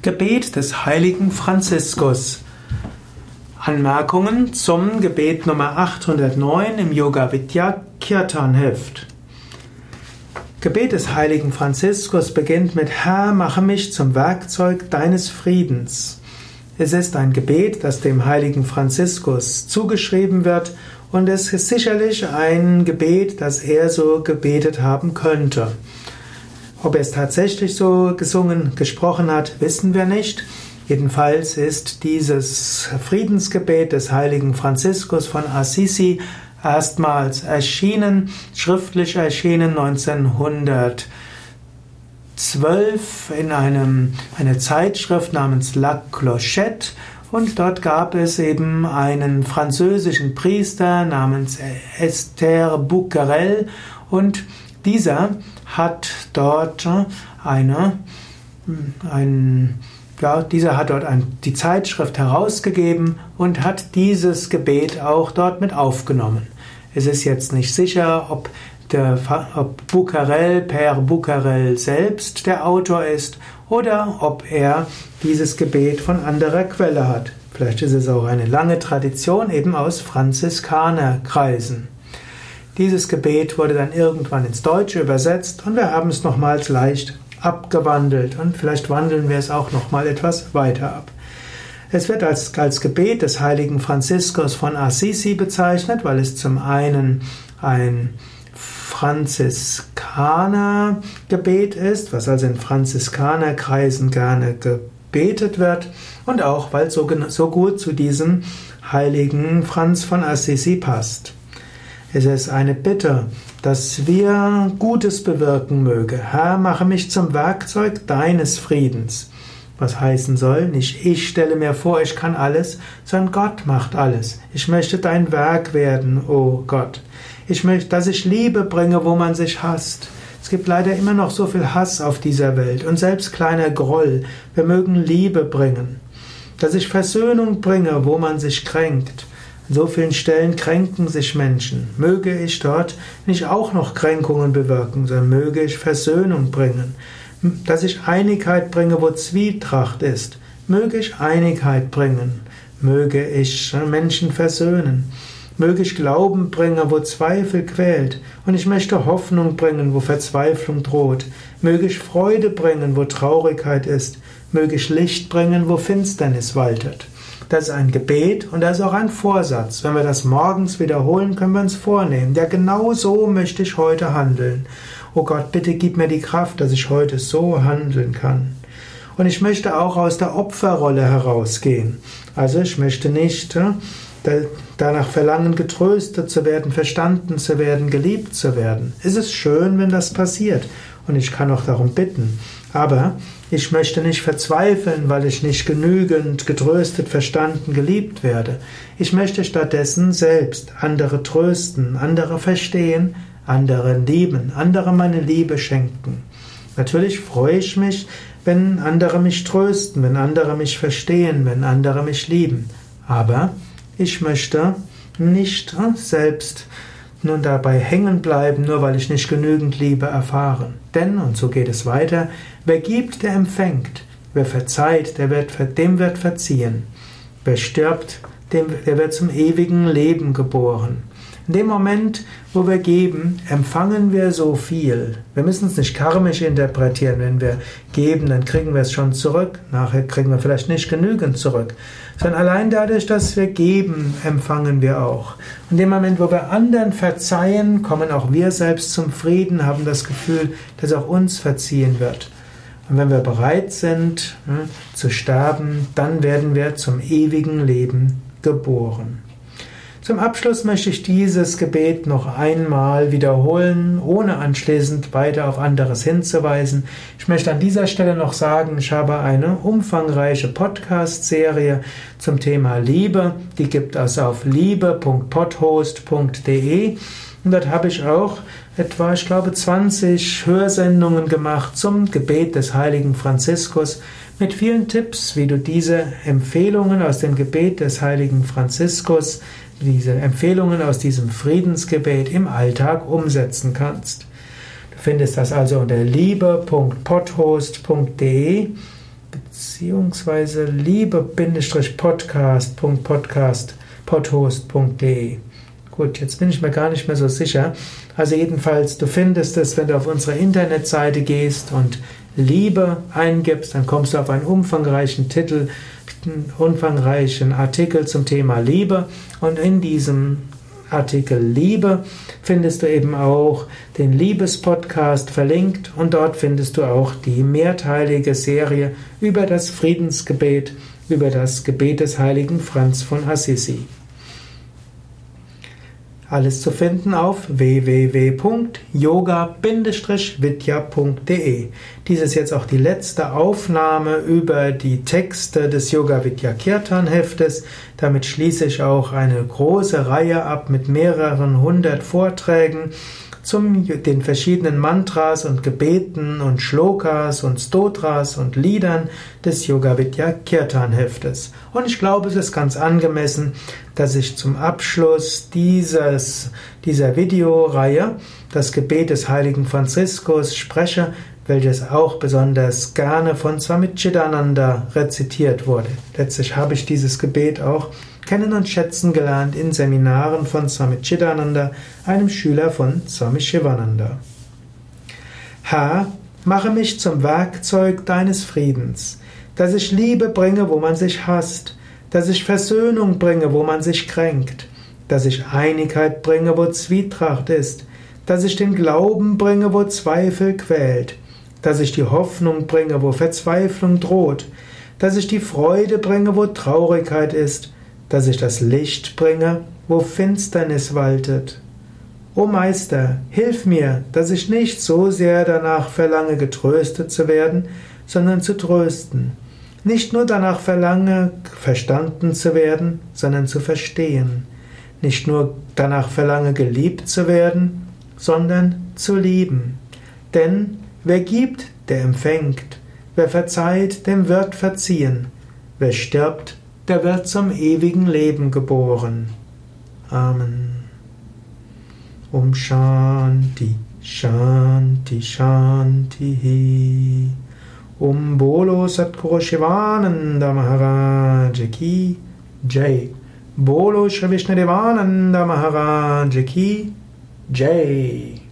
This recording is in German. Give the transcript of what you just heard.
Gebet des heiligen Franziskus. Anmerkungen zum Gebet Nummer 809 im Yoga Vidya Kirtan Heft. Gebet des heiligen Franziskus beginnt mit Herr, mache mich zum Werkzeug deines Friedens. Es ist ein Gebet, das dem heiligen Franziskus zugeschrieben wird und es ist sicherlich ein Gebet, das er so gebetet haben könnte. Ob er es tatsächlich so gesungen, gesprochen hat, wissen wir nicht. Jedenfalls ist dieses Friedensgebet des heiligen Franziskus von Assisi erstmals erschienen, schriftlich erschienen 1912 in einem, einer Zeitschrift namens La Clochette und dort gab es eben einen französischen Priester namens Esther Bouquerel und dieser hat dort eine, ein, ja, dieser hat dort ein, die Zeitschrift herausgegeben und hat dieses Gebet auch dort mit aufgenommen. Es ist jetzt nicht sicher, ob der, ob Bucarel, Père Bucarel selbst der Autor ist oder ob er dieses Gebet von anderer Quelle hat. Vielleicht ist es auch eine lange Tradition eben aus Franziskanerkreisen. Dieses Gebet wurde dann irgendwann ins Deutsche übersetzt und wir haben es nochmals leicht abgewandelt und vielleicht wandeln wir es auch nochmal etwas weiter ab. Es wird als, als Gebet des heiligen Franziskus von Assisi bezeichnet, weil es zum einen ein Franziskanergebet ist, was also in Franziskanerkreisen gerne gebetet wird und auch weil es so, so gut zu diesem heiligen Franz von Assisi passt. Es ist eine Bitte, dass wir Gutes bewirken möge. Herr, mache mich zum Werkzeug deines Friedens. Was heißen soll, nicht ich stelle mir vor, ich kann alles, sondern Gott macht alles. Ich möchte dein Werk werden, o oh Gott. Ich möchte, dass ich Liebe bringe, wo man sich hasst. Es gibt leider immer noch so viel Hass auf dieser Welt und selbst kleiner Groll. Wir mögen Liebe bringen. Dass ich Versöhnung bringe, wo man sich kränkt. An so vielen Stellen kränken sich Menschen. Möge ich dort nicht auch noch Kränkungen bewirken, sondern möge ich Versöhnung bringen. Dass ich Einigkeit bringe, wo Zwietracht ist. Möge ich Einigkeit bringen. Möge ich Menschen versöhnen. Möge ich Glauben bringen, wo Zweifel quält. Und ich möchte Hoffnung bringen, wo Verzweiflung droht. Möge ich Freude bringen, wo Traurigkeit ist. Möge ich Licht bringen, wo Finsternis waltet. Das ist ein Gebet und das ist auch ein Vorsatz. Wenn wir das morgens wiederholen, können wir uns vornehmen. Ja, genau so möchte ich heute handeln. Oh Gott, bitte gib mir die Kraft, dass ich heute so handeln kann. Und ich möchte auch aus der Opferrolle herausgehen. Also ich möchte nicht äh, danach verlangen, getröstet zu werden, verstanden zu werden, geliebt zu werden. Es ist schön, wenn das passiert. Und ich kann auch darum bitten. Aber ich möchte nicht verzweifeln, weil ich nicht genügend getröstet, verstanden, geliebt werde. Ich möchte stattdessen selbst andere trösten, andere verstehen, andere lieben, andere meine Liebe schenken. Natürlich freue ich mich, wenn andere mich trösten, wenn andere mich verstehen, wenn andere mich lieben. Aber ich möchte nicht selbst nun dabei hängen bleiben, nur weil ich nicht genügend Liebe erfahre. Denn, und so geht es weiter, wer gibt, der empfängt. Wer verzeiht, der wird, dem wird verziehen. Wer stirbt, dem, der wird zum ewigen Leben geboren. In dem Moment, wo wir geben, empfangen wir so viel. Wir müssen es nicht karmisch interpretieren. Wenn wir geben, dann kriegen wir es schon zurück. Nachher kriegen wir vielleicht nicht genügend zurück. Sondern allein dadurch, dass wir geben, empfangen wir auch. In dem Moment, wo wir anderen verzeihen, kommen auch wir selbst zum Frieden, haben das Gefühl, dass auch uns verziehen wird. Und wenn wir bereit sind hm, zu sterben, dann werden wir zum ewigen Leben geboren. Zum Abschluss möchte ich dieses Gebet noch einmal wiederholen, ohne anschließend weiter auf anderes hinzuweisen. Ich möchte an dieser Stelle noch sagen, ich habe eine umfangreiche Podcast-Serie zum Thema Liebe. Die gibt es auf liebe.podhost.de. Und dort habe ich auch etwa, ich glaube, 20 Hörsendungen gemacht zum Gebet des heiligen Franziskus mit vielen Tipps, wie du diese Empfehlungen aus dem Gebet des heiligen Franziskus diese Empfehlungen aus diesem Friedensgebet im Alltag umsetzen kannst. Du findest das also unter liebe.podhost.de beziehungsweise liebe-podcast.podcast.podhost.de. Gut, jetzt bin ich mir gar nicht mehr so sicher. Also jedenfalls, du findest es, wenn du auf unsere Internetseite gehst und Liebe eingibst, dann kommst du auf einen umfangreichen Titel, einen umfangreichen Artikel zum Thema Liebe und in diesem Artikel Liebe findest du eben auch den Liebespodcast verlinkt und dort findest du auch die mehrteilige Serie über das Friedensgebet, über das Gebet des heiligen Franz von Assisi. Alles zu finden auf www.yoga-vidya.de. Dies ist jetzt auch die letzte Aufnahme über die Texte des Yoga Vidya Kirtan Heftes. Damit schließe ich auch eine große Reihe ab mit mehreren hundert Vorträgen zum den verschiedenen Mantras und Gebeten und Shlokas und Stotras und Liedern des Yoga Vidya Kirtan Heftes. Und ich glaube, es ist ganz angemessen, dass ich zum Abschluss dieses, dieser Videoreihe das Gebet des heiligen Franziskus spreche, welches auch besonders gerne von Swami Chidananda rezitiert wurde. Letztlich habe ich dieses Gebet auch kennen und schätzen gelernt in Seminaren von Swami Chidananda, einem Schüler von Swami Shivananda. Herr, mache mich zum Werkzeug deines Friedens, dass ich Liebe bringe, wo man sich hasst, dass ich Versöhnung bringe, wo man sich kränkt, dass ich Einigkeit bringe, wo Zwietracht ist, dass ich den Glauben bringe, wo Zweifel quält, dass ich die Hoffnung bringe, wo Verzweiflung droht, dass ich die Freude bringe, wo Traurigkeit ist, dass ich das Licht bringe, wo Finsternis waltet. O Meister, hilf mir, dass ich nicht so sehr danach verlange, getröstet zu werden, sondern zu trösten. Nicht nur danach verlange, verstanden zu werden, sondern zu verstehen. Nicht nur danach verlange, geliebt zu werden, sondern zu lieben. Denn wer gibt, der empfängt. Wer verzeiht, dem wird verziehen. Wer stirbt, der wird zum ewigen Leben geboren. Amen. Um Shanti, Shanti, Shanti. Um Bolo Satguru Shivananda Maharaj Ki Jai. Bolo Shri Vishnu Devananda Maharaj Ki Jai.